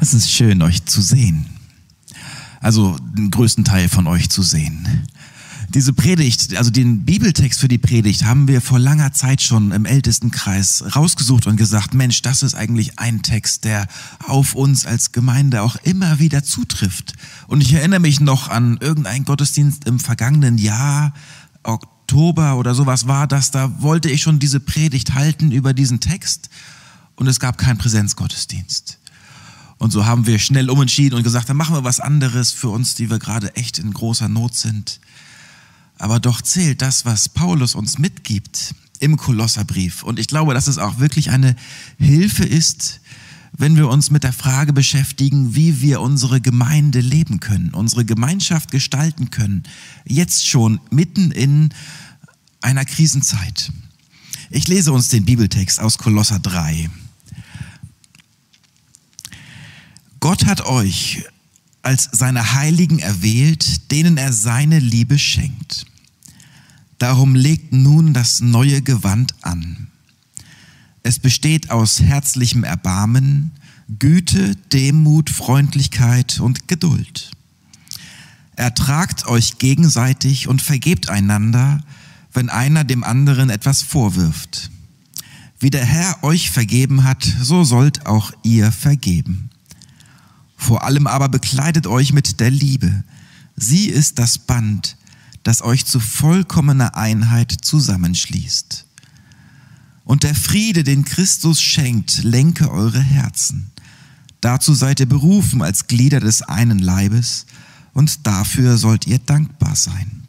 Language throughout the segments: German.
Es ist schön, euch zu sehen. Also den größten Teil von euch zu sehen. Diese Predigt, also den Bibeltext für die Predigt haben wir vor langer Zeit schon im Ältestenkreis rausgesucht und gesagt, Mensch, das ist eigentlich ein Text, der auf uns als Gemeinde auch immer wieder zutrifft. Und ich erinnere mich noch an irgendeinen Gottesdienst im vergangenen Jahr, Oktober oder sowas war das, da wollte ich schon diese Predigt halten über diesen Text und es gab keinen Präsenzgottesdienst. Und so haben wir schnell umentschieden und gesagt, dann machen wir was anderes für uns, die wir gerade echt in großer Not sind. Aber doch zählt das, was Paulus uns mitgibt im Kolosserbrief. Und ich glaube, dass es auch wirklich eine Hilfe ist, wenn wir uns mit der Frage beschäftigen, wie wir unsere Gemeinde leben können, unsere Gemeinschaft gestalten können, jetzt schon mitten in einer Krisenzeit. Ich lese uns den Bibeltext aus Kolosser 3. Gott hat euch als seine Heiligen erwählt, denen er seine Liebe schenkt. Darum legt nun das neue Gewand an. Es besteht aus herzlichem Erbarmen, Güte, Demut, Freundlichkeit und Geduld. Ertragt euch gegenseitig und vergebt einander, wenn einer dem anderen etwas vorwirft. Wie der Herr euch vergeben hat, so sollt auch ihr vergeben. Vor allem aber bekleidet euch mit der Liebe. Sie ist das Band, das euch zu vollkommener Einheit zusammenschließt. Und der Friede, den Christus schenkt, lenke eure Herzen. Dazu seid ihr berufen als Glieder des einen Leibes und dafür sollt ihr dankbar sein.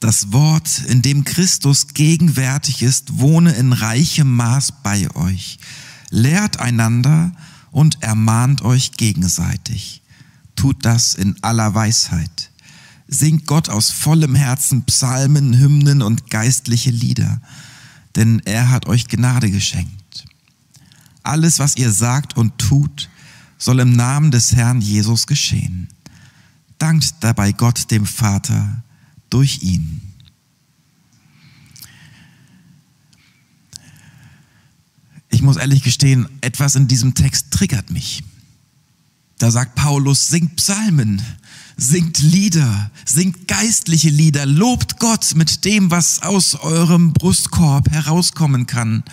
Das Wort, in dem Christus gegenwärtig ist, wohne in reichem Maß bei euch. Lehrt einander und ermahnt euch gegenseitig. Tut das in aller Weisheit. Singt Gott aus vollem Herzen Psalmen, Hymnen und geistliche Lieder, denn er hat euch Gnade geschenkt. Alles, was ihr sagt und tut, soll im Namen des Herrn Jesus geschehen. Dankt dabei Gott dem Vater durch ihn. Ich muss ehrlich gestehen, etwas in diesem Text triggert mich. Da sagt Paulus, singt Psalmen, singt Lieder, singt geistliche Lieder, lobt Gott mit dem, was aus eurem Brustkorb herauskommen kann.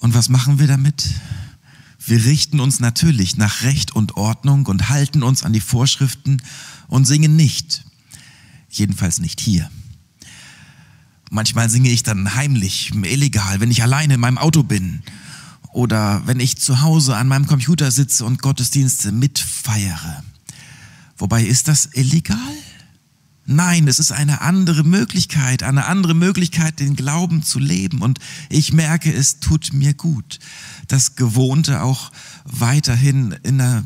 Und was machen wir damit? Wir richten uns natürlich nach Recht und Ordnung und halten uns an die Vorschriften und singen nicht. Jedenfalls nicht hier. Manchmal singe ich dann heimlich, illegal, wenn ich alleine in meinem Auto bin oder wenn ich zu Hause an meinem Computer sitze und Gottesdienste mitfeiere. Wobei ist das illegal? Nein, es ist eine andere Möglichkeit, eine andere Möglichkeit, den Glauben zu leben. Und ich merke, es tut mir gut, das Gewohnte auch weiterhin in der,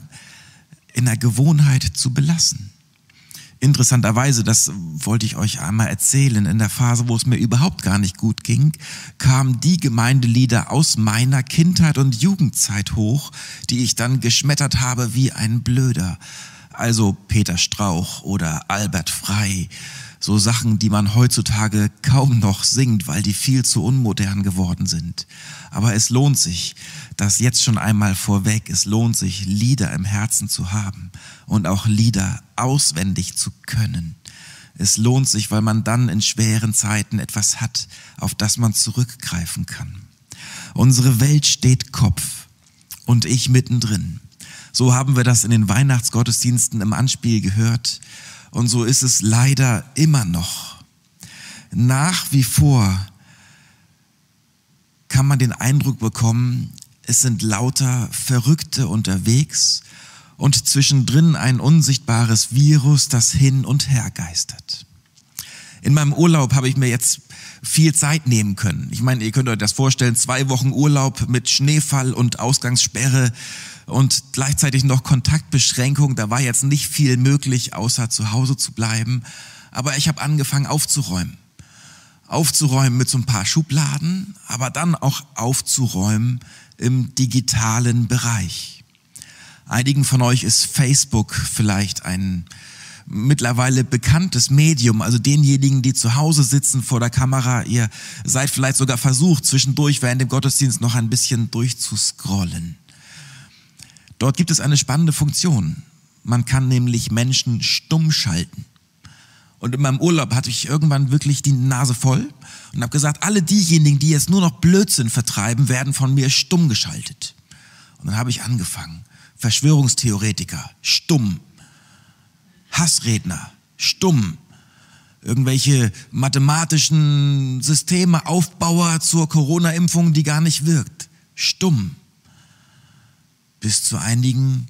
in der Gewohnheit zu belassen. Interessanterweise, das wollte ich euch einmal erzählen, in der Phase, wo es mir überhaupt gar nicht gut ging, kamen die Gemeindelieder aus meiner Kindheit und Jugendzeit hoch, die ich dann geschmettert habe wie ein Blöder. Also Peter Strauch oder Albert Frei, so Sachen, die man heutzutage kaum noch singt, weil die viel zu unmodern geworden sind. Aber es lohnt sich, das jetzt schon einmal vorweg, es lohnt sich, Lieder im Herzen zu haben und auch Lieder auswendig zu können. Es lohnt sich, weil man dann in schweren Zeiten etwas hat, auf das man zurückgreifen kann. Unsere Welt steht Kopf und ich mittendrin. So haben wir das in den Weihnachtsgottesdiensten im Anspiel gehört und so ist es leider immer noch. Nach wie vor kann man den Eindruck bekommen, es sind lauter Verrückte unterwegs und zwischendrin ein unsichtbares Virus, das hin und her geistert. In meinem Urlaub habe ich mir jetzt viel Zeit nehmen können. Ich meine, ihr könnt euch das vorstellen, zwei Wochen Urlaub mit Schneefall und Ausgangssperre und gleichzeitig noch Kontaktbeschränkung. Da war jetzt nicht viel möglich, außer zu Hause zu bleiben. Aber ich habe angefangen aufzuräumen. Aufzuräumen mit so ein paar Schubladen, aber dann auch aufzuräumen im digitalen Bereich. Einigen von euch ist Facebook vielleicht ein mittlerweile bekanntes Medium, also denjenigen, die zu Hause sitzen vor der Kamera, ihr seid vielleicht sogar versucht, zwischendurch während dem Gottesdienst noch ein bisschen durchzuscrollen. Dort gibt es eine spannende Funktion. Man kann nämlich Menschen stumm schalten. Und in meinem Urlaub hatte ich irgendwann wirklich die Nase voll und habe gesagt, alle diejenigen, die jetzt nur noch Blödsinn vertreiben, werden von mir stumm geschaltet. Und dann habe ich angefangen. Verschwörungstheoretiker, stumm. Hassredner, stumm. Irgendwelche mathematischen Systeme, Aufbauer zur Corona-Impfung, die gar nicht wirkt, stumm. Bis zu einigen,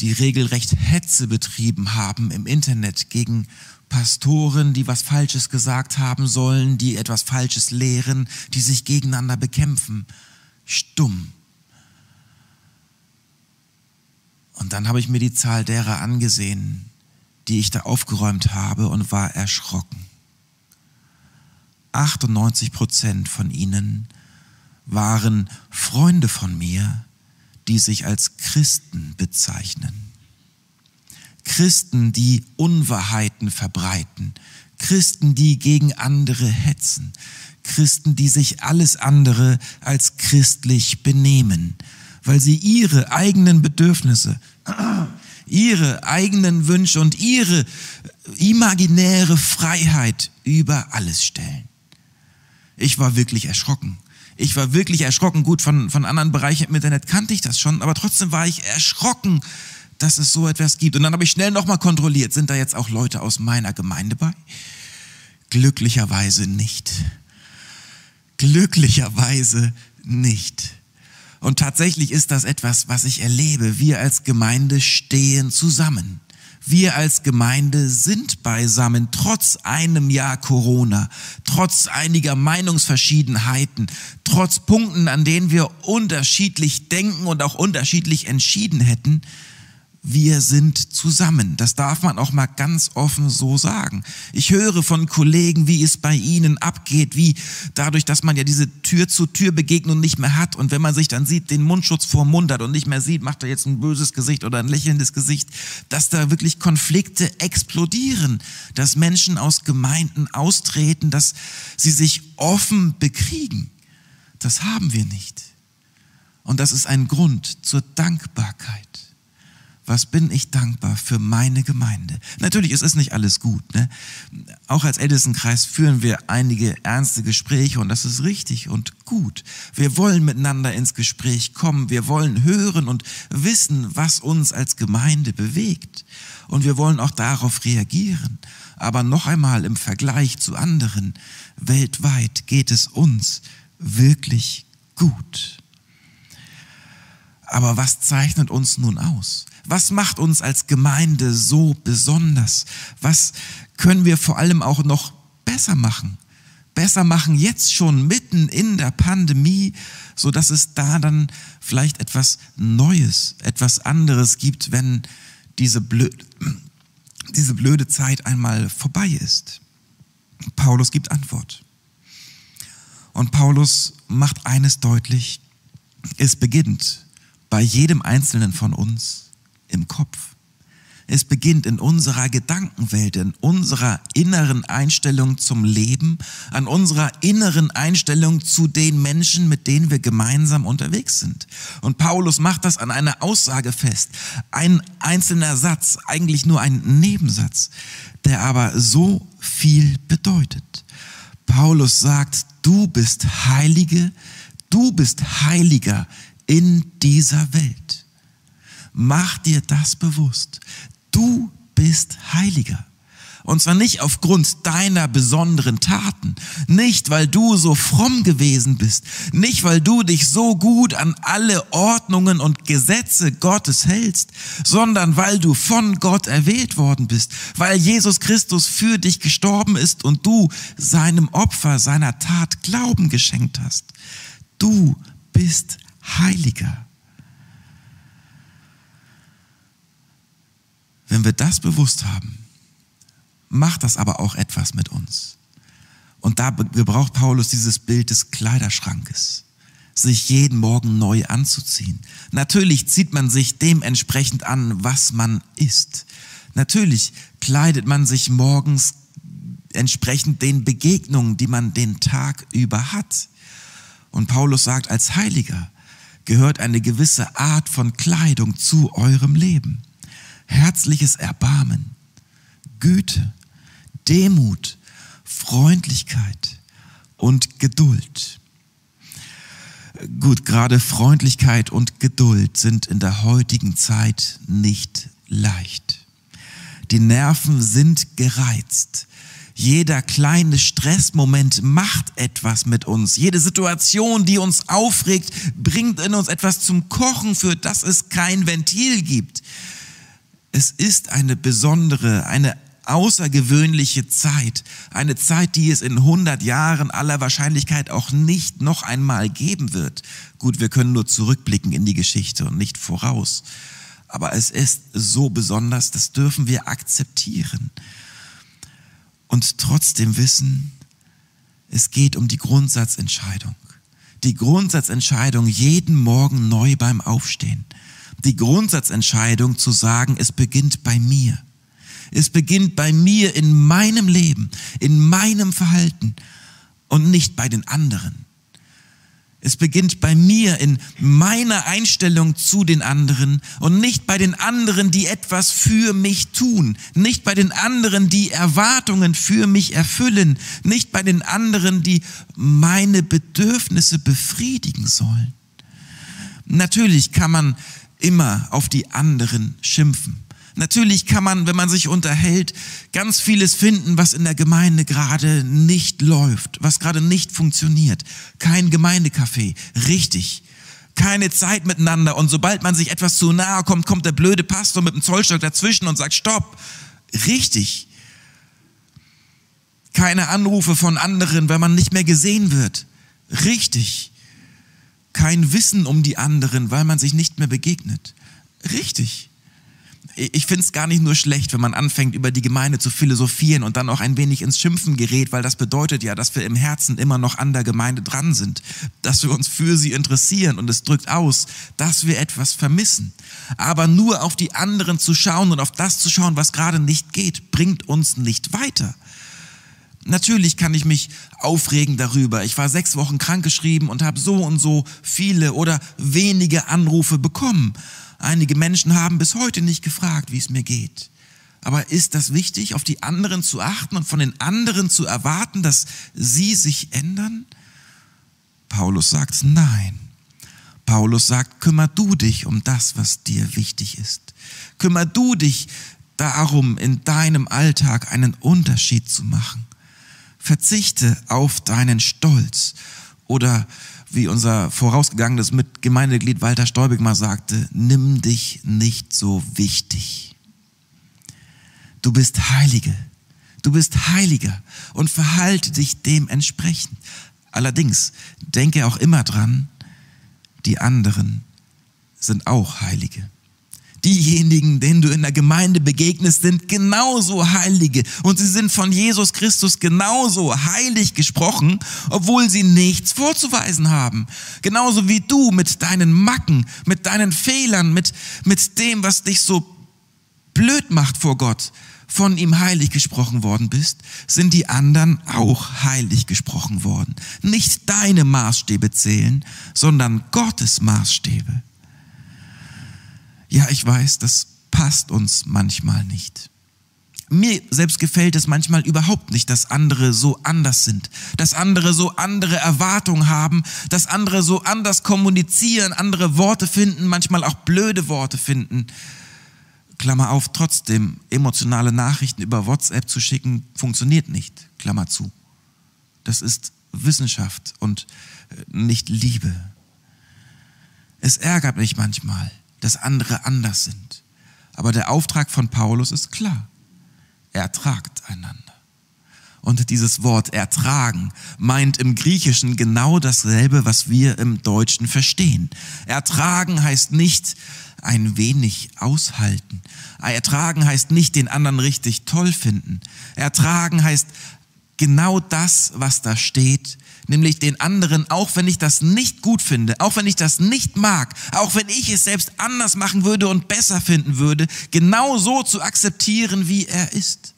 die regelrecht Hetze betrieben haben im Internet gegen Pastoren, die was Falsches gesagt haben sollen, die etwas Falsches lehren, die sich gegeneinander bekämpfen. Stumm. Und dann habe ich mir die Zahl derer angesehen, die ich da aufgeräumt habe und war erschrocken. 98 Prozent von ihnen waren Freunde von mir, die sich als Christen bezeichnen. Christen, die Unwahrheiten verbreiten, Christen, die gegen andere hetzen, Christen, die sich alles andere als christlich benehmen, weil sie ihre eigenen Bedürfnisse, ihre eigenen Wünsche und ihre imaginäre Freiheit über alles stellen. Ich war wirklich erschrocken. Ich war wirklich erschrocken. Gut, von, von anderen Bereichen im Internet kannte ich das schon, aber trotzdem war ich erschrocken, dass es so etwas gibt. Und dann habe ich schnell nochmal kontrolliert, sind da jetzt auch Leute aus meiner Gemeinde bei? Glücklicherweise nicht. Glücklicherweise nicht. Und tatsächlich ist das etwas, was ich erlebe. Wir als Gemeinde stehen zusammen. Wir als Gemeinde sind beisammen, trotz einem Jahr Corona, trotz einiger Meinungsverschiedenheiten, trotz Punkten, an denen wir unterschiedlich denken und auch unterschiedlich entschieden hätten wir sind zusammen. Das darf man auch mal ganz offen so sagen. Ich höre von Kollegen, wie es bei ihnen abgeht, wie dadurch, dass man ja diese Tür-zu-Tür-Begegnung nicht mehr hat und wenn man sich dann sieht, den Mundschutz vorm Mund hat und nicht mehr sieht, macht er jetzt ein böses Gesicht oder ein lächelndes Gesicht, dass da wirklich Konflikte explodieren, dass Menschen aus Gemeinden austreten, dass sie sich offen bekriegen. Das haben wir nicht. Und das ist ein Grund zur Dankbarkeit was bin ich dankbar für meine Gemeinde. Natürlich ist es nicht alles gut. Ne? Auch als Ältestenkreis führen wir einige ernste Gespräche und das ist richtig und gut. Wir wollen miteinander ins Gespräch kommen. Wir wollen hören und wissen, was uns als Gemeinde bewegt. Und wir wollen auch darauf reagieren. Aber noch einmal im Vergleich zu anderen, weltweit geht es uns wirklich gut. Aber was zeichnet uns nun aus? Was macht uns als Gemeinde so besonders? Was können wir vor allem auch noch besser machen? Besser machen jetzt schon mitten in der Pandemie, so dass es da dann vielleicht etwas Neues, etwas anderes gibt, wenn diese blöde, diese blöde Zeit einmal vorbei ist. Paulus gibt Antwort. Und Paulus macht eines deutlich, es beginnt bei jedem Einzelnen von uns im Kopf. Es beginnt in unserer Gedankenwelt, in unserer inneren Einstellung zum Leben, an unserer inneren Einstellung zu den Menschen, mit denen wir gemeinsam unterwegs sind. Und Paulus macht das an einer Aussage fest. Ein einzelner Satz, eigentlich nur ein Nebensatz, der aber so viel bedeutet. Paulus sagt, du bist Heilige, du bist Heiliger in dieser Welt. Mach dir das bewusst. Du bist Heiliger. Und zwar nicht aufgrund deiner besonderen Taten, nicht weil du so fromm gewesen bist, nicht weil du dich so gut an alle Ordnungen und Gesetze Gottes hältst, sondern weil du von Gott erwählt worden bist, weil Jesus Christus für dich gestorben ist und du seinem Opfer, seiner Tat Glauben geschenkt hast. Du bist Heiliger. Wenn wir das bewusst haben, macht das aber auch etwas mit uns. Und da gebraucht Paulus dieses Bild des Kleiderschrankes, sich jeden Morgen neu anzuziehen. Natürlich zieht man sich dementsprechend an, was man isst. Natürlich kleidet man sich morgens entsprechend den Begegnungen, die man den Tag über hat. Und Paulus sagt, als Heiliger gehört eine gewisse Art von Kleidung zu eurem Leben. Herzliches Erbarmen, Güte, Demut, Freundlichkeit und Geduld. Gut, gerade Freundlichkeit und Geduld sind in der heutigen Zeit nicht leicht. Die Nerven sind gereizt. Jeder kleine Stressmoment macht etwas mit uns. Jede Situation, die uns aufregt, bringt in uns etwas zum Kochen, für das es kein Ventil gibt. Es ist eine besondere, eine außergewöhnliche Zeit. Eine Zeit, die es in 100 Jahren aller Wahrscheinlichkeit auch nicht noch einmal geben wird. Gut, wir können nur zurückblicken in die Geschichte und nicht voraus. Aber es ist so besonders, das dürfen wir akzeptieren. Und trotzdem wissen, es geht um die Grundsatzentscheidung. Die Grundsatzentscheidung jeden Morgen neu beim Aufstehen. Die Grundsatzentscheidung zu sagen, es beginnt bei mir. Es beginnt bei mir in meinem Leben, in meinem Verhalten und nicht bei den anderen. Es beginnt bei mir in meiner Einstellung zu den anderen und nicht bei den anderen, die etwas für mich tun, nicht bei den anderen, die Erwartungen für mich erfüllen, nicht bei den anderen, die meine Bedürfnisse befriedigen sollen. Natürlich kann man immer auf die anderen schimpfen. Natürlich kann man, wenn man sich unterhält, ganz vieles finden, was in der Gemeinde gerade nicht läuft, was gerade nicht funktioniert. Kein Gemeindecafé, richtig. Keine Zeit miteinander und sobald man sich etwas zu nahe kommt, kommt der blöde Pastor mit dem Zollstock dazwischen und sagt Stopp. Richtig. Keine Anrufe von anderen, wenn man nicht mehr gesehen wird. Richtig. Kein Wissen um die anderen, weil man sich nicht mehr begegnet. Richtig ich finde es gar nicht nur schlecht, wenn man anfängt, über die Gemeinde zu philosophieren und dann auch ein wenig ins Schimpfen gerät, weil das bedeutet ja, dass wir im Herzen immer noch an der Gemeinde dran sind, dass wir uns für sie interessieren und es drückt aus, dass wir etwas vermissen. Aber nur auf die anderen zu schauen und auf das zu schauen, was gerade nicht geht, bringt uns nicht weiter. Natürlich kann ich mich aufregen darüber. Ich war sechs Wochen krankgeschrieben und habe so und so viele oder wenige Anrufe bekommen. Einige Menschen haben bis heute nicht gefragt, wie es mir geht. Aber ist das wichtig, auf die anderen zu achten und von den anderen zu erwarten, dass sie sich ändern? Paulus sagt nein. Paulus sagt, kümmer du dich um das, was dir wichtig ist. Kümmer du dich darum, in deinem Alltag einen Unterschied zu machen. Verzichte auf deinen Stolz oder wie unser vorausgegangenes Gemeindeglied Walter Stäubig mal sagte, nimm dich nicht so wichtig. Du bist Heilige. Du bist Heiliger und verhalte dich dementsprechend. Allerdings denke auch immer dran, die anderen sind auch Heilige. Diejenigen, denen du in der Gemeinde begegnest, sind genauso Heilige und sie sind von Jesus Christus genauso heilig gesprochen, obwohl sie nichts vorzuweisen haben. Genauso wie du mit deinen Macken, mit deinen Fehlern, mit, mit dem, was dich so blöd macht vor Gott, von ihm heilig gesprochen worden bist, sind die anderen auch heilig gesprochen worden. Nicht deine Maßstäbe zählen, sondern Gottes Maßstäbe. Ja, ich weiß, das passt uns manchmal nicht. Mir selbst gefällt es manchmal überhaupt nicht, dass andere so anders sind, dass andere so andere Erwartungen haben, dass andere so anders kommunizieren, andere Worte finden, manchmal auch blöde Worte finden. Klammer auf, trotzdem, emotionale Nachrichten über WhatsApp zu schicken, funktioniert nicht. Klammer zu. Das ist Wissenschaft und äh, nicht Liebe. Es ärgert mich manchmal, dass andere anders sind. Aber der Auftrag von Paulus ist klar. Ertragt einander. Und dieses Wort ertragen meint im Griechischen genau dasselbe, was wir im Deutschen verstehen. Ertragen heißt nicht ein wenig aushalten. Ertragen heißt nicht den anderen richtig toll finden. Ertragen heißt genau das, was da steht, nämlich den anderen, auch wenn ich das nicht gut finde, auch wenn ich das nicht mag, auch wenn ich es selbst anders machen würde und besser finden würde, genau so zu akzeptieren, wie er ist.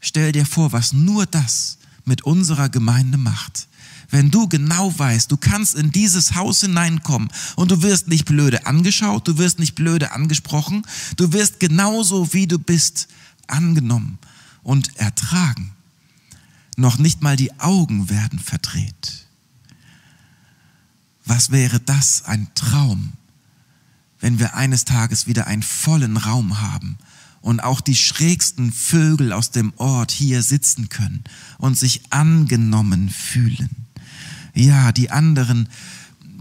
Stell dir vor, was nur das mit unserer Gemeinde macht, wenn du genau weißt, du kannst in dieses Haus hineinkommen und du wirst nicht blöde angeschaut, du wirst nicht blöde angesprochen, du wirst genauso wie du bist angenommen und ertragen. Noch nicht mal die Augen werden verdreht. Was wäre das ein Traum, wenn wir eines Tages wieder einen vollen Raum haben und auch die schrägsten Vögel aus dem Ort hier sitzen können und sich angenommen fühlen. Ja, die anderen,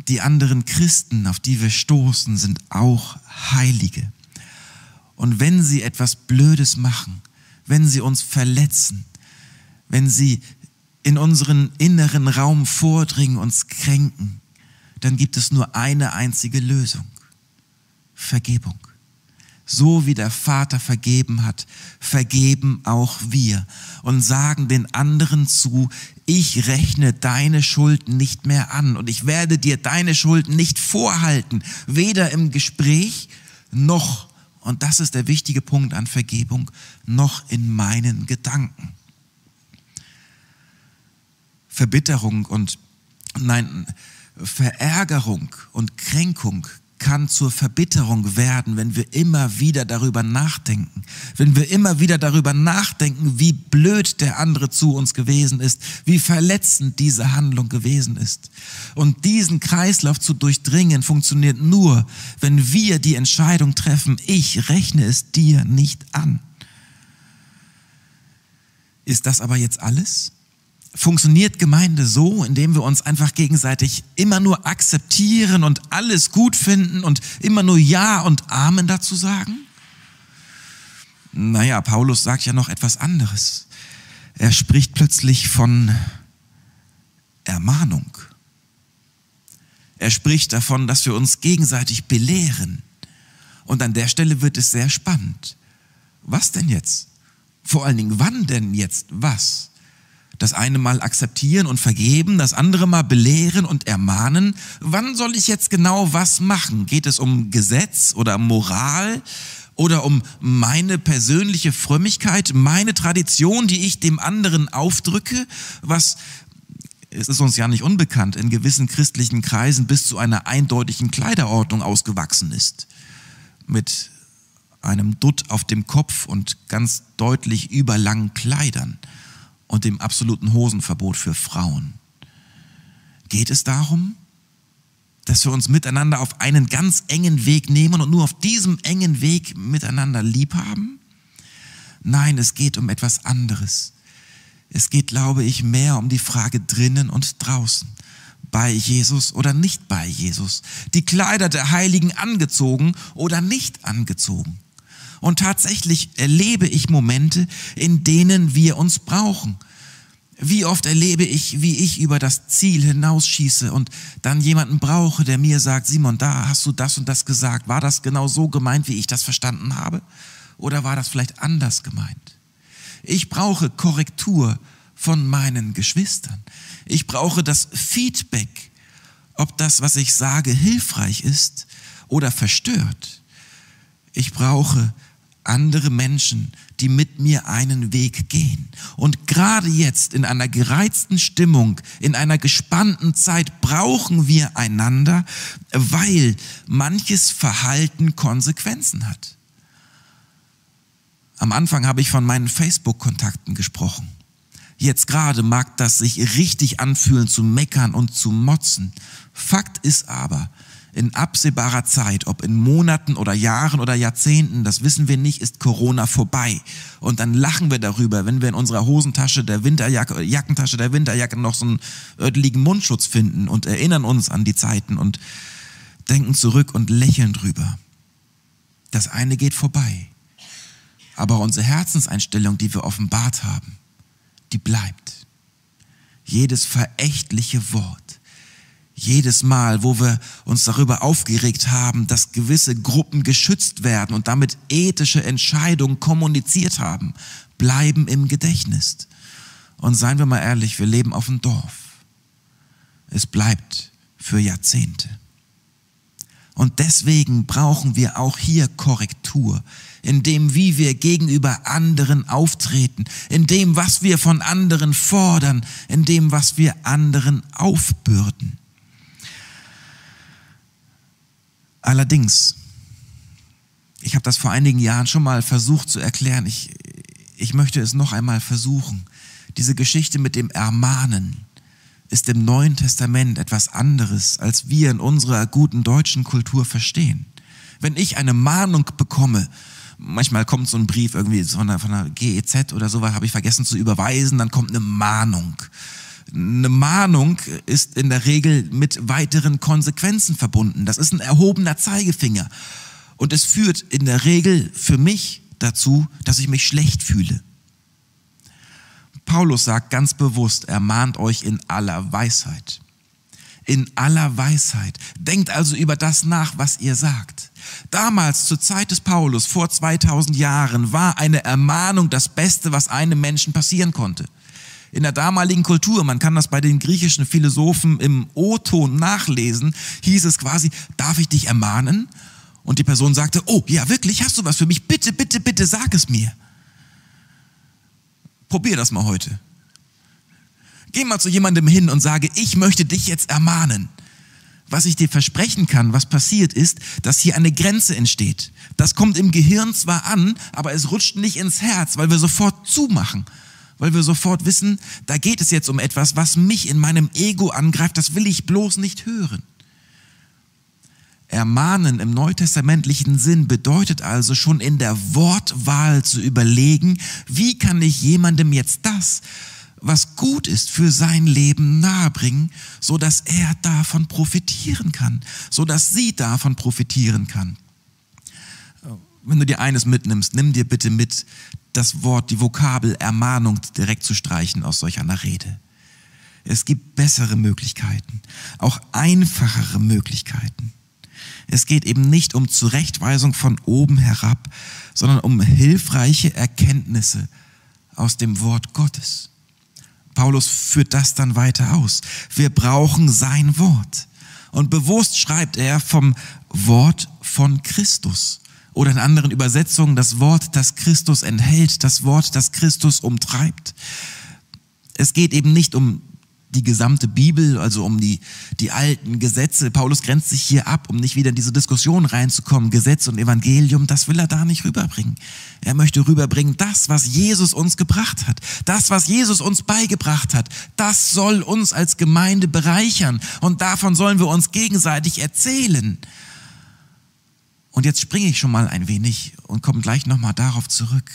die anderen Christen, auf die wir stoßen, sind auch Heilige. Und wenn sie etwas Blödes machen, wenn sie uns verletzen, wenn sie in unseren inneren Raum vordringen, uns kränken, dann gibt es nur eine einzige Lösung. Vergebung. So wie der Vater vergeben hat, vergeben auch wir und sagen den anderen zu, ich rechne deine Schuld nicht mehr an und ich werde dir deine Schuld nicht vorhalten, weder im Gespräch noch, und das ist der wichtige Punkt an Vergebung, noch in meinen Gedanken. Verbitterung und nein, Verärgerung und Kränkung kann zur Verbitterung werden, wenn wir immer wieder darüber nachdenken. Wenn wir immer wieder darüber nachdenken, wie blöd der andere zu uns gewesen ist, wie verletzend diese Handlung gewesen ist. Und diesen Kreislauf zu durchdringen funktioniert nur, wenn wir die Entscheidung treffen, ich rechne es dir nicht an. Ist das aber jetzt alles? Funktioniert Gemeinde so, indem wir uns einfach gegenseitig immer nur akzeptieren und alles gut finden und immer nur Ja und Amen dazu sagen? Naja, Paulus sagt ja noch etwas anderes. Er spricht plötzlich von Ermahnung. Er spricht davon, dass wir uns gegenseitig belehren. Und an der Stelle wird es sehr spannend. Was denn jetzt? Vor allen Dingen, wann denn jetzt was? Das eine Mal akzeptieren und vergeben, das andere Mal belehren und ermahnen. Wann soll ich jetzt genau was machen? Geht es um Gesetz oder Moral oder um meine persönliche Frömmigkeit, meine Tradition, die ich dem anderen aufdrücke, was es ist uns ja nicht unbekannt, in gewissen christlichen Kreisen bis zu einer eindeutigen Kleiderordnung ausgewachsen ist. Mit einem Dutt auf dem Kopf und ganz deutlich überlangen Kleidern und dem absoluten Hosenverbot für Frauen. Geht es darum, dass wir uns miteinander auf einen ganz engen Weg nehmen und nur auf diesem engen Weg miteinander lieb haben? Nein, es geht um etwas anderes. Es geht, glaube ich, mehr um die Frage drinnen und draußen. Bei Jesus oder nicht bei Jesus. Die Kleider der Heiligen angezogen oder nicht angezogen. Und tatsächlich erlebe ich Momente, in denen wir uns brauchen. Wie oft erlebe ich, wie ich über das Ziel hinausschieße und dann jemanden brauche, der mir sagt, Simon, da hast du das und das gesagt. War das genau so gemeint, wie ich das verstanden habe? Oder war das vielleicht anders gemeint? Ich brauche Korrektur von meinen Geschwistern. Ich brauche das Feedback, ob das, was ich sage, hilfreich ist oder verstört. Ich brauche andere Menschen, die mit mir einen Weg gehen. Und gerade jetzt in einer gereizten Stimmung, in einer gespannten Zeit brauchen wir einander, weil manches Verhalten Konsequenzen hat. Am Anfang habe ich von meinen Facebook-Kontakten gesprochen. Jetzt gerade mag das sich richtig anfühlen zu meckern und zu motzen. Fakt ist aber, in absehbarer Zeit, ob in Monaten oder Jahren oder Jahrzehnten, das wissen wir nicht, ist Corona vorbei. Und dann lachen wir darüber, wenn wir in unserer Hosentasche der Winterjacke, Jackentasche der Winterjacke noch so einen örtlichen Mundschutz finden und erinnern uns an die Zeiten und denken zurück und lächeln drüber. Das eine geht vorbei. Aber unsere Herzenseinstellung, die wir offenbart haben, die bleibt. Jedes verächtliche Wort, jedes Mal, wo wir uns darüber aufgeregt haben, dass gewisse Gruppen geschützt werden und damit ethische Entscheidungen kommuniziert haben, bleiben im Gedächtnis. Und seien wir mal ehrlich, wir leben auf dem Dorf. Es bleibt für Jahrzehnte. Und deswegen brauchen wir auch hier Korrektur in dem, wie wir gegenüber anderen auftreten, in dem, was wir von anderen fordern, in dem, was wir anderen aufbürden. Allerdings, ich habe das vor einigen Jahren schon mal versucht zu erklären, ich, ich möchte es noch einmal versuchen. Diese Geschichte mit dem Ermahnen ist im Neuen Testament etwas anderes, als wir in unserer guten deutschen Kultur verstehen. Wenn ich eine Mahnung bekomme, manchmal kommt so ein Brief irgendwie von der, von der GEZ oder so, habe ich vergessen zu überweisen, dann kommt eine Mahnung. Eine Mahnung ist in der Regel mit weiteren Konsequenzen verbunden. Das ist ein erhobener Zeigefinger. Und es führt in der Regel für mich dazu, dass ich mich schlecht fühle. Paulus sagt ganz bewusst, er mahnt euch in aller Weisheit. In aller Weisheit. Denkt also über das nach, was ihr sagt. Damals, zur Zeit des Paulus, vor 2000 Jahren, war eine Ermahnung das Beste, was einem Menschen passieren konnte. In der damaligen Kultur, man kann das bei den griechischen Philosophen im O-Ton nachlesen, hieß es quasi, darf ich dich ermahnen? Und die Person sagte, oh ja, wirklich, hast du was für mich? Bitte, bitte, bitte, sag es mir. Probier das mal heute. Geh mal zu jemandem hin und sage, ich möchte dich jetzt ermahnen was ich dir versprechen kann, was passiert ist, dass hier eine Grenze entsteht. Das kommt im Gehirn zwar an, aber es rutscht nicht ins Herz, weil wir sofort zumachen. Weil wir sofort wissen, da geht es jetzt um etwas, was mich in meinem Ego angreift, das will ich bloß nicht hören. Ermahnen im neutestamentlichen Sinn bedeutet also schon in der Wortwahl zu überlegen, wie kann ich jemandem jetzt das, was gut ist für sein Leben nahebringen, so dass er davon profitieren kann, so dass sie davon profitieren kann. Wenn du dir eines mitnimmst, nimm dir bitte mit, das Wort, die Vokabel Ermahnung direkt zu streichen aus solch einer Rede. Es gibt bessere Möglichkeiten, auch einfachere Möglichkeiten. Es geht eben nicht um Zurechtweisung von oben herab, sondern um hilfreiche Erkenntnisse aus dem Wort Gottes. Paulus führt das dann weiter aus. Wir brauchen sein Wort. Und bewusst schreibt er vom Wort von Christus. Oder in anderen Übersetzungen das Wort, das Christus enthält, das Wort, das Christus umtreibt. Es geht eben nicht um die gesamte Bibel, also um die, die alten Gesetze. Paulus grenzt sich hier ab, um nicht wieder in diese Diskussion reinzukommen. Gesetz und Evangelium, das will er da nicht rüberbringen. Er möchte rüberbringen, das, was Jesus uns gebracht hat, das, was Jesus uns beigebracht hat, das soll uns als Gemeinde bereichern und davon sollen wir uns gegenseitig erzählen. Und jetzt springe ich schon mal ein wenig und komme gleich nochmal darauf zurück.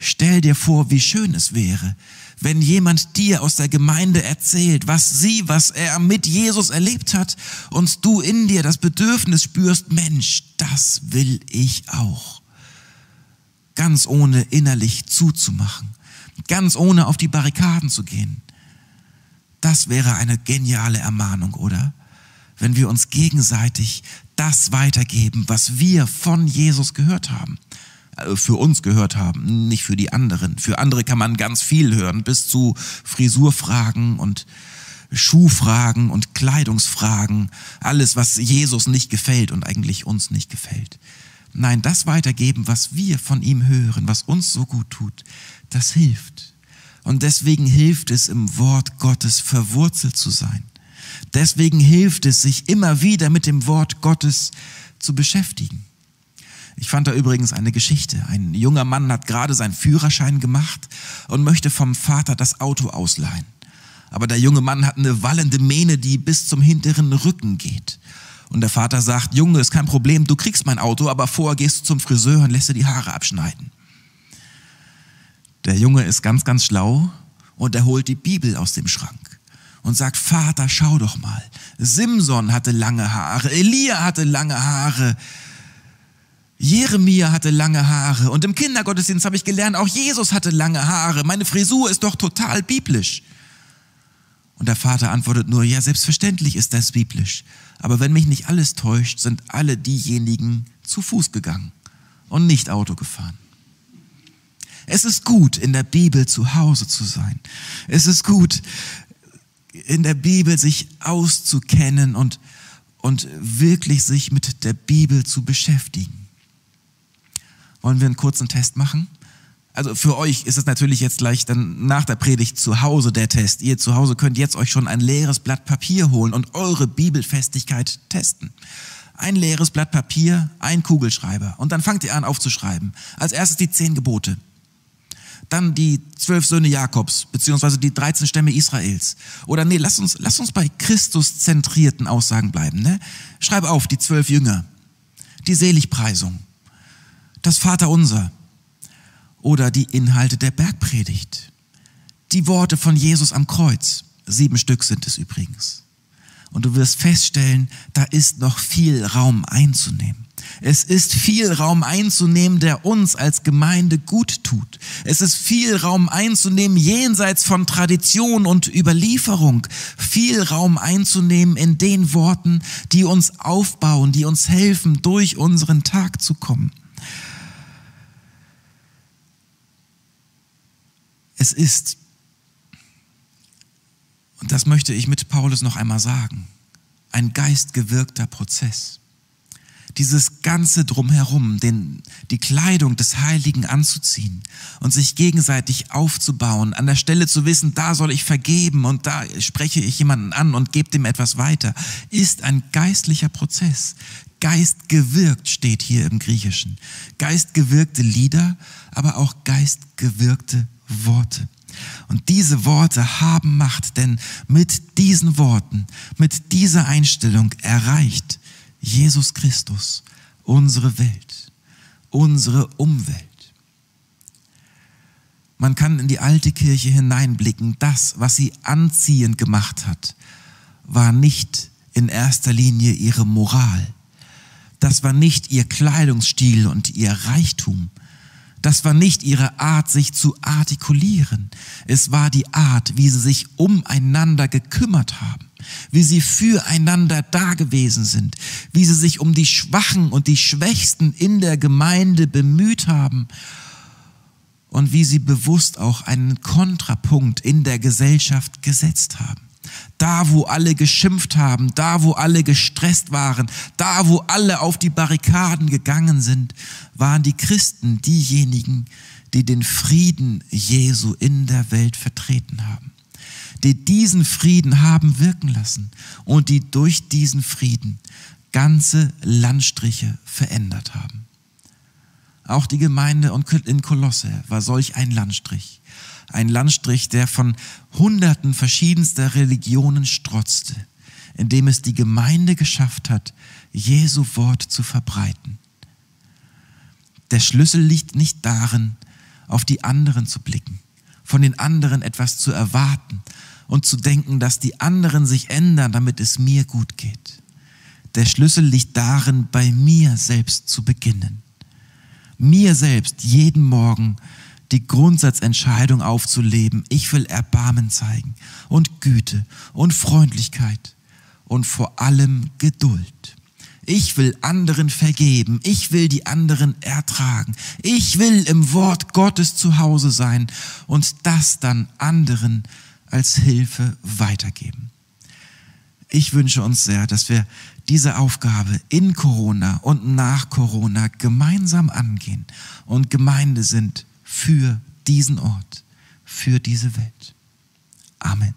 Stell dir vor, wie schön es wäre, wenn jemand dir aus der Gemeinde erzählt, was sie, was er mit Jesus erlebt hat und du in dir das Bedürfnis spürst, Mensch, das will ich auch. Ganz ohne innerlich zuzumachen, ganz ohne auf die Barrikaden zu gehen. Das wäre eine geniale Ermahnung, oder? Wenn wir uns gegenseitig das weitergeben, was wir von Jesus gehört haben. Äh, für uns gehört haben, nicht für die anderen. Für andere kann man ganz viel hören, bis zu Frisurfragen und Schuhfragen und Kleidungsfragen, alles, was Jesus nicht gefällt und eigentlich uns nicht gefällt. Nein, das weitergeben, was wir von ihm hören, was uns so gut tut, das hilft. Und deswegen hilft es, im Wort Gottes verwurzelt zu sein. Deswegen hilft es, sich immer wieder mit dem Wort Gottes zu beschäftigen. Ich fand da übrigens eine Geschichte. Ein junger Mann hat gerade seinen Führerschein gemacht und möchte vom Vater das Auto ausleihen. Aber der junge Mann hat eine wallende Mähne, die bis zum hinteren Rücken geht. Und der Vater sagt, Junge, ist kein Problem, du kriegst mein Auto, aber vorher gehst du zum Friseur und lässt dir die Haare abschneiden. Der Junge ist ganz, ganz schlau und er holt die Bibel aus dem Schrank und sagt, Vater, schau doch mal. Simson hatte lange Haare, Elia hatte lange Haare, Jeremia hatte lange Haare und im Kindergottesdienst habe ich gelernt, auch Jesus hatte lange Haare. Meine Frisur ist doch total biblisch. Und der Vater antwortet nur, ja, selbstverständlich ist das biblisch. Aber wenn mich nicht alles täuscht, sind alle diejenigen zu Fuß gegangen und nicht Auto gefahren. Es ist gut, in der Bibel zu Hause zu sein. Es ist gut, in der Bibel sich auszukennen und und wirklich sich mit der Bibel zu beschäftigen. Wollen wir einen kurzen Test machen? Also für euch ist es natürlich jetzt gleich dann nach der Predigt zu Hause der Test. Ihr zu Hause könnt jetzt euch schon ein leeres Blatt Papier holen und eure Bibelfestigkeit testen. Ein leeres Blatt Papier, ein Kugelschreiber und dann fangt ihr an aufzuschreiben. Als erstes die zehn Gebote. Dann die zwölf Söhne Jakobs, beziehungsweise die 13 Stämme Israels. Oder nee, lass uns, lass uns bei Christus-zentrierten Aussagen bleiben. Ne? Schreib auf die zwölf Jünger, die Seligpreisung, das Vaterunser oder die Inhalte der Bergpredigt, die Worte von Jesus am Kreuz. Sieben Stück sind es übrigens. Und du wirst feststellen, da ist noch viel Raum einzunehmen. Es ist viel Raum einzunehmen, der uns als Gemeinde gut tut. Es ist viel Raum einzunehmen jenseits von Tradition und Überlieferung. Viel Raum einzunehmen in den Worten, die uns aufbauen, die uns helfen, durch unseren Tag zu kommen. Es ist, und das möchte ich mit Paulus noch einmal sagen, ein geistgewirkter Prozess dieses ganze drumherum, den, die Kleidung des Heiligen anzuziehen und sich gegenseitig aufzubauen, an der Stelle zu wissen, da soll ich vergeben und da spreche ich jemanden an und gebe dem etwas weiter, ist ein geistlicher Prozess. Geistgewirkt steht hier im Griechischen. Geistgewirkte Lieder, aber auch geistgewirkte Worte. Und diese Worte haben Macht, denn mit diesen Worten, mit dieser Einstellung erreicht Jesus Christus, unsere Welt, unsere Umwelt. Man kann in die alte Kirche hineinblicken. Das, was sie anziehend gemacht hat, war nicht in erster Linie ihre Moral. Das war nicht ihr Kleidungsstil und ihr Reichtum. Das war nicht ihre Art, sich zu artikulieren. Es war die Art, wie sie sich umeinander gekümmert haben wie sie füreinander da gewesen sind, wie sie sich um die Schwachen und die Schwächsten in der Gemeinde bemüht haben und wie sie bewusst auch einen Kontrapunkt in der Gesellschaft gesetzt haben. Da, wo alle geschimpft haben, da, wo alle gestresst waren, da, wo alle auf die Barrikaden gegangen sind, waren die Christen diejenigen, die den Frieden Jesu in der Welt vertreten haben die diesen Frieden haben wirken lassen und die durch diesen Frieden ganze Landstriche verändert haben. Auch die Gemeinde in Kolosse war solch ein Landstrich. Ein Landstrich, der von Hunderten verschiedenster Religionen strotzte, indem es die Gemeinde geschafft hat, Jesu Wort zu verbreiten. Der Schlüssel liegt nicht darin, auf die anderen zu blicken, von den anderen etwas zu erwarten, und zu denken, dass die anderen sich ändern, damit es mir gut geht. Der Schlüssel liegt darin, bei mir selbst zu beginnen. Mir selbst jeden Morgen die Grundsatzentscheidung aufzuleben, ich will Erbarmen zeigen und Güte und Freundlichkeit und vor allem Geduld. Ich will anderen vergeben. Ich will die anderen ertragen. Ich will im Wort Gottes zu Hause sein und das dann anderen als Hilfe weitergeben. Ich wünsche uns sehr, dass wir diese Aufgabe in Corona und nach Corona gemeinsam angehen und Gemeinde sind für diesen Ort, für diese Welt. Amen.